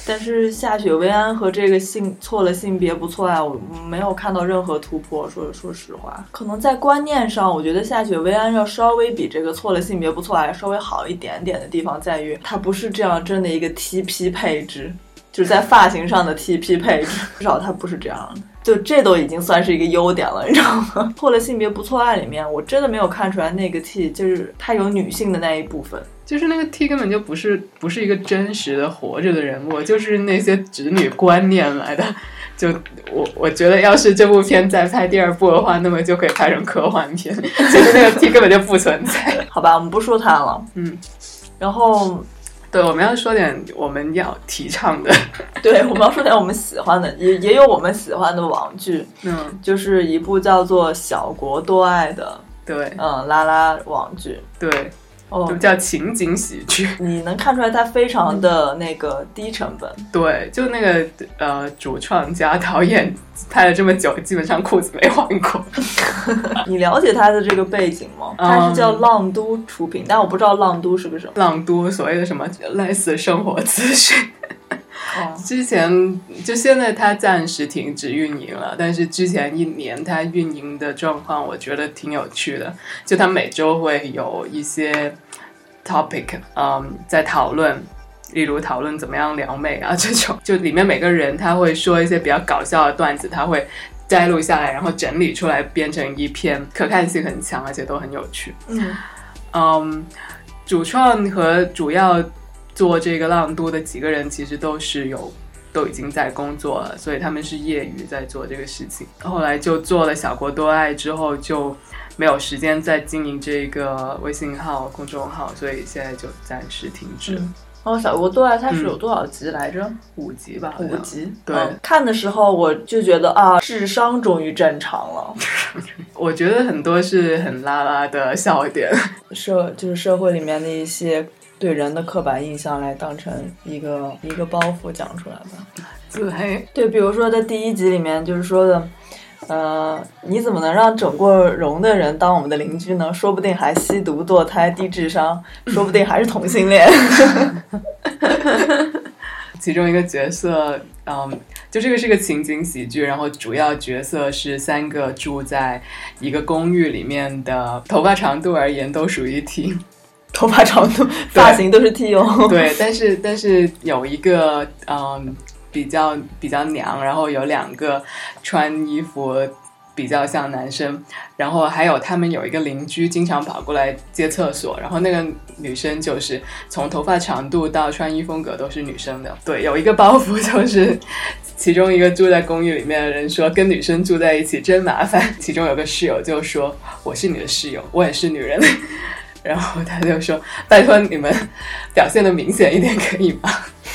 Speaker 8: 但是夏雪薇安和这个性错了性别不错爱，我没有看到任何突破。说说实话，可能在观念上，我觉得夏雪薇安要稍微比这个错了性别不错爱稍微好一点点的地方在于，它不是这样真的一个 TP 配置，就是在发型上的 TP 配置，至少它不是这样的。就这都已经算是一个优点了，你知道吗？错了性别不错爱里面，我真的没有看出来那个 T 就是它有女性的那一部分。
Speaker 9: 就是那个 T 根本就不是不是一个真实的活着的人物，就是那些直女观念来的。就我我觉得，要是这部片再拍第二部的话，那么就可以拍成科幻片。其实那个 T 根本就不存在。
Speaker 8: 好吧，我们不说他了。
Speaker 9: 嗯，
Speaker 8: 然后
Speaker 9: 对，我们要说点我们要提倡的。
Speaker 8: 对，我们要说点我们喜欢的，也也有我们喜欢的网剧。
Speaker 9: 嗯，
Speaker 8: 就是一部叫做《小国多爱》的，
Speaker 9: 对，
Speaker 8: 嗯，拉拉网剧。
Speaker 9: 对，
Speaker 8: 哦
Speaker 9: 就，叫情景喜剧。
Speaker 8: 你能看出来它非常的那个低成本。
Speaker 9: 对，就那个呃，主创加导演拍了这么久，基本上裤子没换过。
Speaker 8: 你了解他的这个背景吗？他是叫浪都出品，但我不知道浪都是个什么。
Speaker 9: 浪都所谓的什么类似生活资讯，
Speaker 8: 哦，
Speaker 9: 之前就现在它暂时停止运营了，但是之前一年它运营的状况，我觉得挺有趣的。就它每周会有一些 topic，嗯，在讨论，例如讨论怎么样撩妹啊这种，就里面每个人他会说一些比较搞笑的段子，他会。摘录下来，然后整理出来，编成一篇，可看性很强，而且都很有趣。
Speaker 8: 嗯
Speaker 9: 嗯，主创和主要做这个浪都的几个人，其实都是有都已经在工作了，所以他们是业余在做这个事情。后来就做了小国多爱之后，就没有时间再经营这个微信号、公众号，所以现在就暂时停止。
Speaker 8: 嗯哦，小国多爱它是有多少集来着？
Speaker 9: 五集吧，
Speaker 8: 五集。
Speaker 9: 对
Speaker 8: 嗯看的时候我就觉得啊，智商终于正常了。
Speaker 9: 我觉得很多是很拉拉的笑点。
Speaker 8: 社就是社会里面的一些对人的刻板印象来当成一个一个包袱讲出来吧。
Speaker 9: 自黑，
Speaker 8: 对，比如说在第一集里面就是说的，呃，你怎么能让整过容的人当我们的邻居呢？说不定还吸毒、堕胎、低智商，说不定还是同性恋。
Speaker 9: 其中一个角色，嗯，就这个是个情景喜剧，然后主要角色是三个住在一个公寓里面的，头发长度而言都属于 T，
Speaker 8: 头发长度、发型都是 T 哦。
Speaker 9: 对，但是但是有一个嗯比较比较娘，然后有两个穿衣服比较像男生，然后还有他们有一个邻居经常跑过来接厕所，然后那个女生就是从头发长度到穿衣风格都是女生的。对，有一个包袱就是。其中一个住在公寓里面的人说：“跟女生住在一起真麻烦。”其中有个室友就说：“我是你的室友，我也是女人。”然后他就说：“拜托你们表现的明显一点，可以吗？”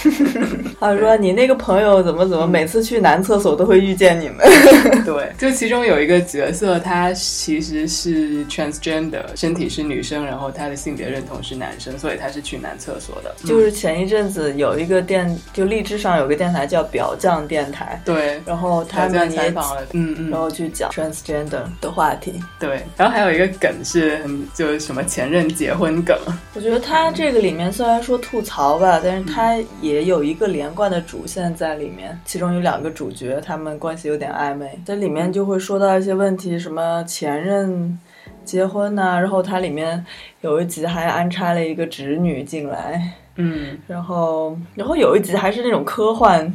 Speaker 8: 他说：“你那个朋友怎么怎么，每次去男厕所都会遇见你们。
Speaker 9: 对，就其中有一个角色，他其实是 transgender，身体是女生，然后他的性别认同是男生，所以他是去男厕所的。
Speaker 8: 就是前一阵子有一个电，就荔枝上有个电台叫表匠电台，
Speaker 9: 对，
Speaker 8: 然后他们也
Speaker 9: 采访了，嗯嗯，
Speaker 8: 然后去讲 transgender 的话题。
Speaker 9: 对，然后还有一个梗是，嗯就是什么前任结婚梗，
Speaker 8: 我觉得他这个里面虽然说吐槽吧，但是他也有一个连贯的主线在里面。其中有两个主角，他们关系有点暧昧，在里面就会说到一些问题，什么前任结婚呐、然后它里面有一集还安插了一个侄女进来，
Speaker 9: 嗯，
Speaker 8: 然后然后有一集还是那种科幻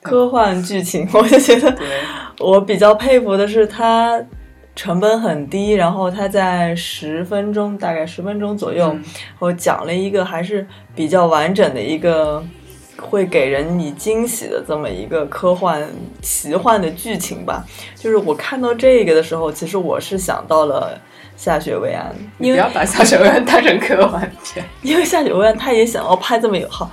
Speaker 8: 科幻剧情，我就觉得，我比较佩服的是它成本很低，然后它在十分钟，大概十分钟左右，
Speaker 9: 嗯
Speaker 8: 我讲了一个还是比较完整的一个。会给人以惊喜的这么一个科幻奇幻的剧情吧，就是我看到这个的时候，其实我是想到了夏雪薇安，因为
Speaker 9: 不要把下雪薇安当成科幻片。
Speaker 8: 因为夏雪薇安她也想要拍这么有好，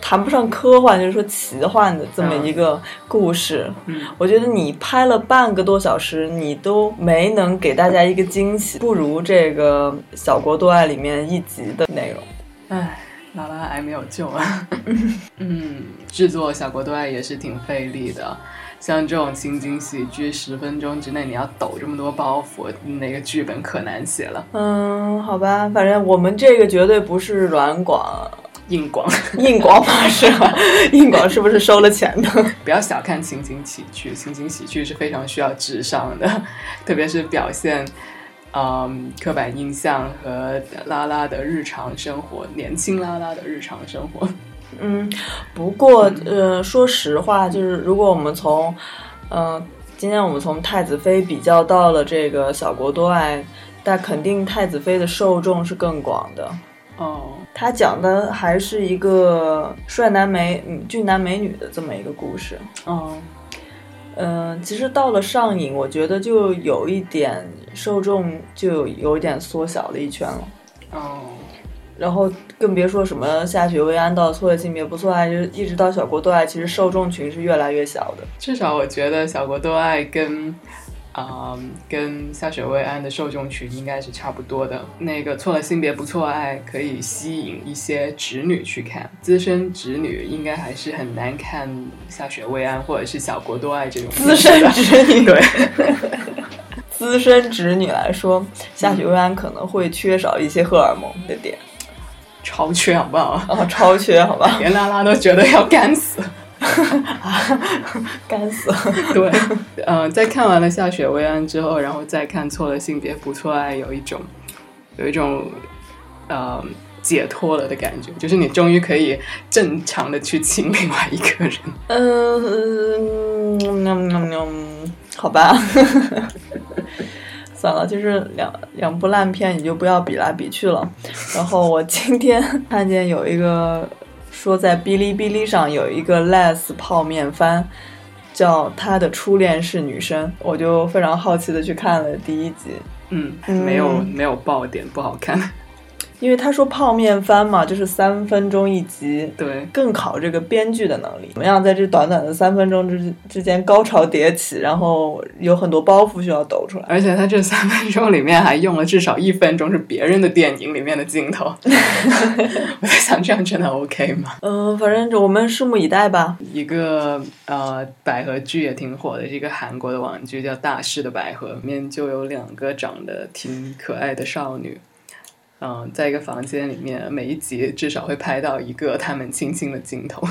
Speaker 8: 谈不上科幻，就是说奇幻的这么一个故事。
Speaker 9: 嗯，
Speaker 8: 我觉得你拍了半个多小时，你都没能给大家一个惊喜，不如这个《小国多爱》里面一集的内容。
Speaker 9: 唉，拉拉还没有救啊。嗯，制作《小国多爱》也是挺费力的。像这种情景喜剧，十分钟之内你要抖这么多包袱，那个剧本可难写了。
Speaker 8: 嗯，好吧，反正我们这个绝对不是软广，
Speaker 9: 硬广，
Speaker 8: 硬广吗？是吧？硬广是不是收了钱的？
Speaker 9: 不要小看情景喜剧，情景喜剧是非常需要智商的，特别是表现。嗯，刻板印象和拉拉的日常生活，年轻拉拉的日常生活。
Speaker 8: 嗯，不过呃，说实话，就是如果我们从嗯、呃今天我们从太子妃比较到了这个小国多爱，但肯定太子妃的受众是更广的。
Speaker 9: 哦，
Speaker 8: 他讲的还是一个帅男美嗯俊男美女的这么一个故事。
Speaker 9: 哦，
Speaker 8: 嗯，其实到了上瘾，我觉得就有一点受众就有一点缩小了一圈了。
Speaker 9: 哦，
Speaker 8: 然后更别说什么下雪未安到错的性别不错爱，就是一直到小国斗爱，其实受众群是越来越小的。
Speaker 9: 至少我觉得小国斗爱跟。啊、跟下雪未安的受众群应该是差不多的。那个错了性别不错爱可以吸引一些直女去看，资深直女应该还是很难看下雪未安或者是小国多爱这种
Speaker 8: 资深直女
Speaker 9: 对，
Speaker 8: 资深直女来说，下雪未安可能会缺少一些荷尔蒙的点，
Speaker 9: 超缺好不好？
Speaker 8: 哦，超缺，好吧，
Speaker 9: 连拉拉都觉得要干死。
Speaker 8: 干死了。
Speaker 9: 对，嗯、在看完了下雪薇安之后，然后再看错了性别不错爱，有一种有一种呃解脱了的感觉，就是你终于可以正常的去亲另外一个人。
Speaker 8: 嗯，嗯嗯嗯好吧，算了，就是两两部烂片，你就不要比来比去了。然后我今天看见有一个说在哔哩哔哩上有一个 less 泡面番，叫他的初恋是女生，我就非常好奇的去看了第一集。
Speaker 9: 嗯，
Speaker 8: 嗯
Speaker 9: 没有没有爆点，不好看。
Speaker 8: 因为他说泡面番嘛，就是三分钟一集，
Speaker 9: 对，
Speaker 8: 更考这个编剧的能力，怎么样在这短短的三分钟之之间高潮迭起，然后有很多包袱需要抖出来。
Speaker 9: 而且他这三分钟里面还用了至少一分钟是别人的电影里面的镜头。我在想，这样真的 OK 吗？
Speaker 8: 嗯、反正我们拭目以待吧。
Speaker 9: 一个呃百合剧也挺火的，是一个韩国的网剧叫《大师的百合》，里面就有两个长得挺可爱的少女，嗯、在一个房间里面，每一集至少会拍到一个他们亲亲的镜头。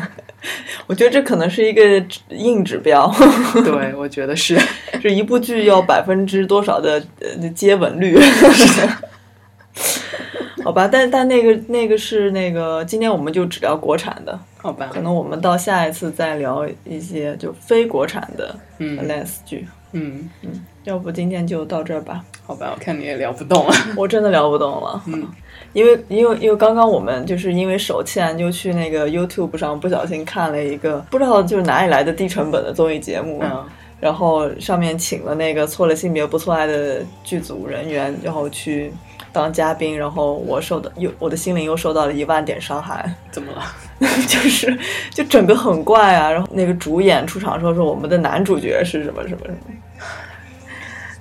Speaker 8: 我觉得这可能是一个硬指标，
Speaker 9: 对，我觉得是。
Speaker 8: 这一部剧要百分之多少的呃接吻率？好吧，但但那个那个是那个，今天我们就只聊国产的，
Speaker 9: 好吧
Speaker 8: 可，能我们到下一次再聊一些就非国产的
Speaker 9: 嗯
Speaker 8: les 剧。
Speaker 9: 嗯，
Speaker 8: 要不今天就到这儿吧。
Speaker 9: 好吧，我看你也聊不动了。
Speaker 8: 我真的聊不动了，
Speaker 9: 嗯，
Speaker 8: 因为因为因为刚刚我们就是因为手欠，就去那个 YouTube 上不小心看了一个不知道就是哪里来的低成本的综艺节目，
Speaker 9: 嗯
Speaker 8: 然后上面请了那个错了性别不错爱的剧组人员，然后去当嘉宾，然后我受到又我的心灵又受到了一万点伤害，
Speaker 9: 怎么了？
Speaker 8: 就是就整个很怪啊，然后那个主演出场说说我们的男主角是什么什么什么。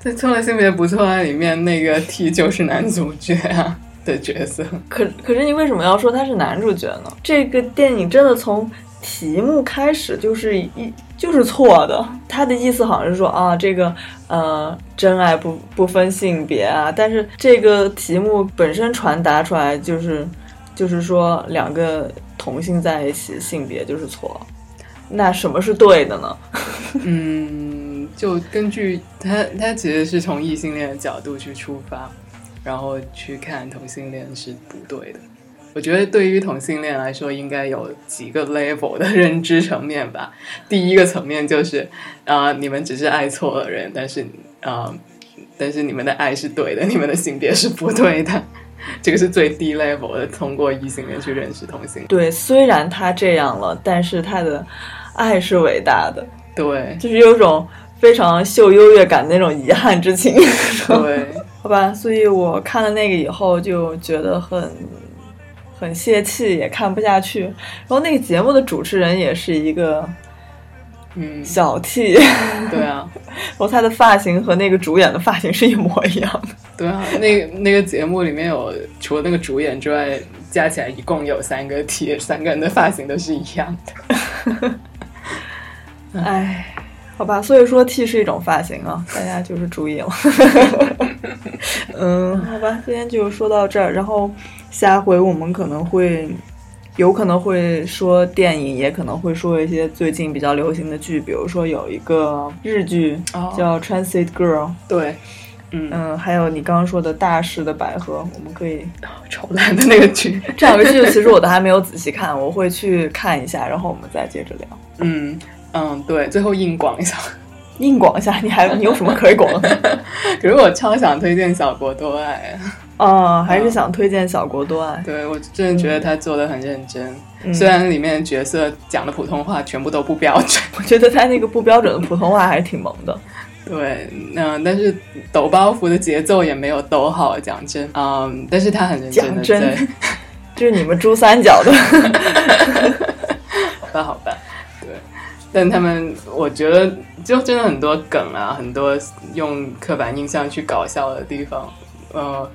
Speaker 9: 在《错了性别不错爱》里面，那个 T 就是男主角啊的角色。
Speaker 8: 可可是你为什么要说他是男主角呢？这个电影真的从题目开始就是一就是错的。他的意思好像是说啊，这个呃真爱不不分性别啊，但是这个题目本身传达出来就是就是说两个同性在一起性别就是错，那什么是对的呢？
Speaker 9: 嗯，就根据他，他其实是从异性恋的角度去出发，然后去看同性恋是不对的。我觉得对于同性恋来说，应该有几个 level 的认知层面吧。第一个层面就是，啊、你们只是爱错了人，但是啊、但是你们的爱是对的，你们的性别是不对的。这个是最低 level 的，通过异性恋去认识同性。
Speaker 8: 对，虽然他这样了，但是他的爱是伟大的。
Speaker 9: 对
Speaker 8: 就是有种非常秀优越感的那种遗憾之情。
Speaker 9: 对，
Speaker 8: 好吧，所以我看了那个以后就觉得很很泄气，也看不下去。然后那个节目的主持人也是一个
Speaker 9: 嗯，
Speaker 8: 小 T，
Speaker 9: 对啊。
Speaker 8: 然后他的发型和那个主演的发型是一模一样的。
Speaker 9: 对啊，那个那个节目里面有除了那个主演之外，加起来一共有三个 T，三个人的发型都是一样的。
Speaker 8: 唉，好吧，所以说 T 是一种发型啊，大家就是注意了。嗯，好吧，今天就说到这儿。然后下回我们可能会有可能会说电影，也可能会说一些最近比较流行的剧，比如说有一个日剧
Speaker 10: 哦
Speaker 8: 叫《Transit Girl》，
Speaker 10: 对，嗯，
Speaker 8: 嗯，还有你刚刚说的大师的百合，我们可以
Speaker 10: 丑烂的那个剧，
Speaker 8: 这两个剧其实我都还没有仔细看，我会去看一下，然后我们再接着聊。
Speaker 10: 嗯嗯，对，最后硬广一下。
Speaker 8: 硬广一下，你还你有什么可以广的？
Speaker 10: 可是我超想推荐小国多爱，
Speaker 8: 哦，还是想推荐小国多爱。
Speaker 10: 对我真的觉得他做的很认真，
Speaker 8: 嗯
Speaker 10: 虽然里面角色讲的普通话全部都不标准，
Speaker 8: 我觉得他那个不标准的普通话还是挺萌的。
Speaker 10: 对，嗯、但是抖包袱的节奏也没有抖好，讲真，嗯，但是他很认真的
Speaker 8: 讲真
Speaker 10: 在，
Speaker 8: 这是你们珠三角的。
Speaker 10: 好吧，好吧，对，但他们我觉得就真的很多梗啊，很多用刻板印象去搞笑的地方，呃，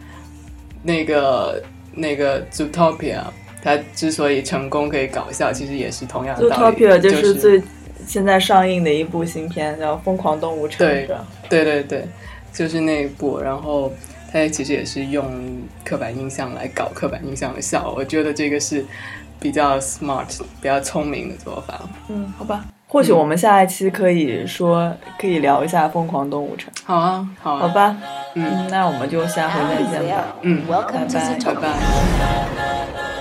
Speaker 10: 那个那个 Zootopia，它之所以成功可以搞笑，其实也是同样的道理
Speaker 8: Zootopia 就
Speaker 10: 就是
Speaker 8: 最现在上映的一部新片，叫《疯狂动物城》。
Speaker 10: 对对对对，就是那一部，然后它其实也是用刻板印象来搞刻板印象的笑，我觉得这个是比较 smart、比较聪明的做法。
Speaker 8: 嗯，好吧。或许我们下一期可以说，可以聊一下《疯狂动物城》。
Speaker 10: 好啊，好啊，
Speaker 8: 好，吧。
Speaker 10: 嗯
Speaker 8: 嗯，那我们就下回再见吧。
Speaker 10: 嗯，
Speaker 8: 拜拜。
Speaker 10: 拜拜。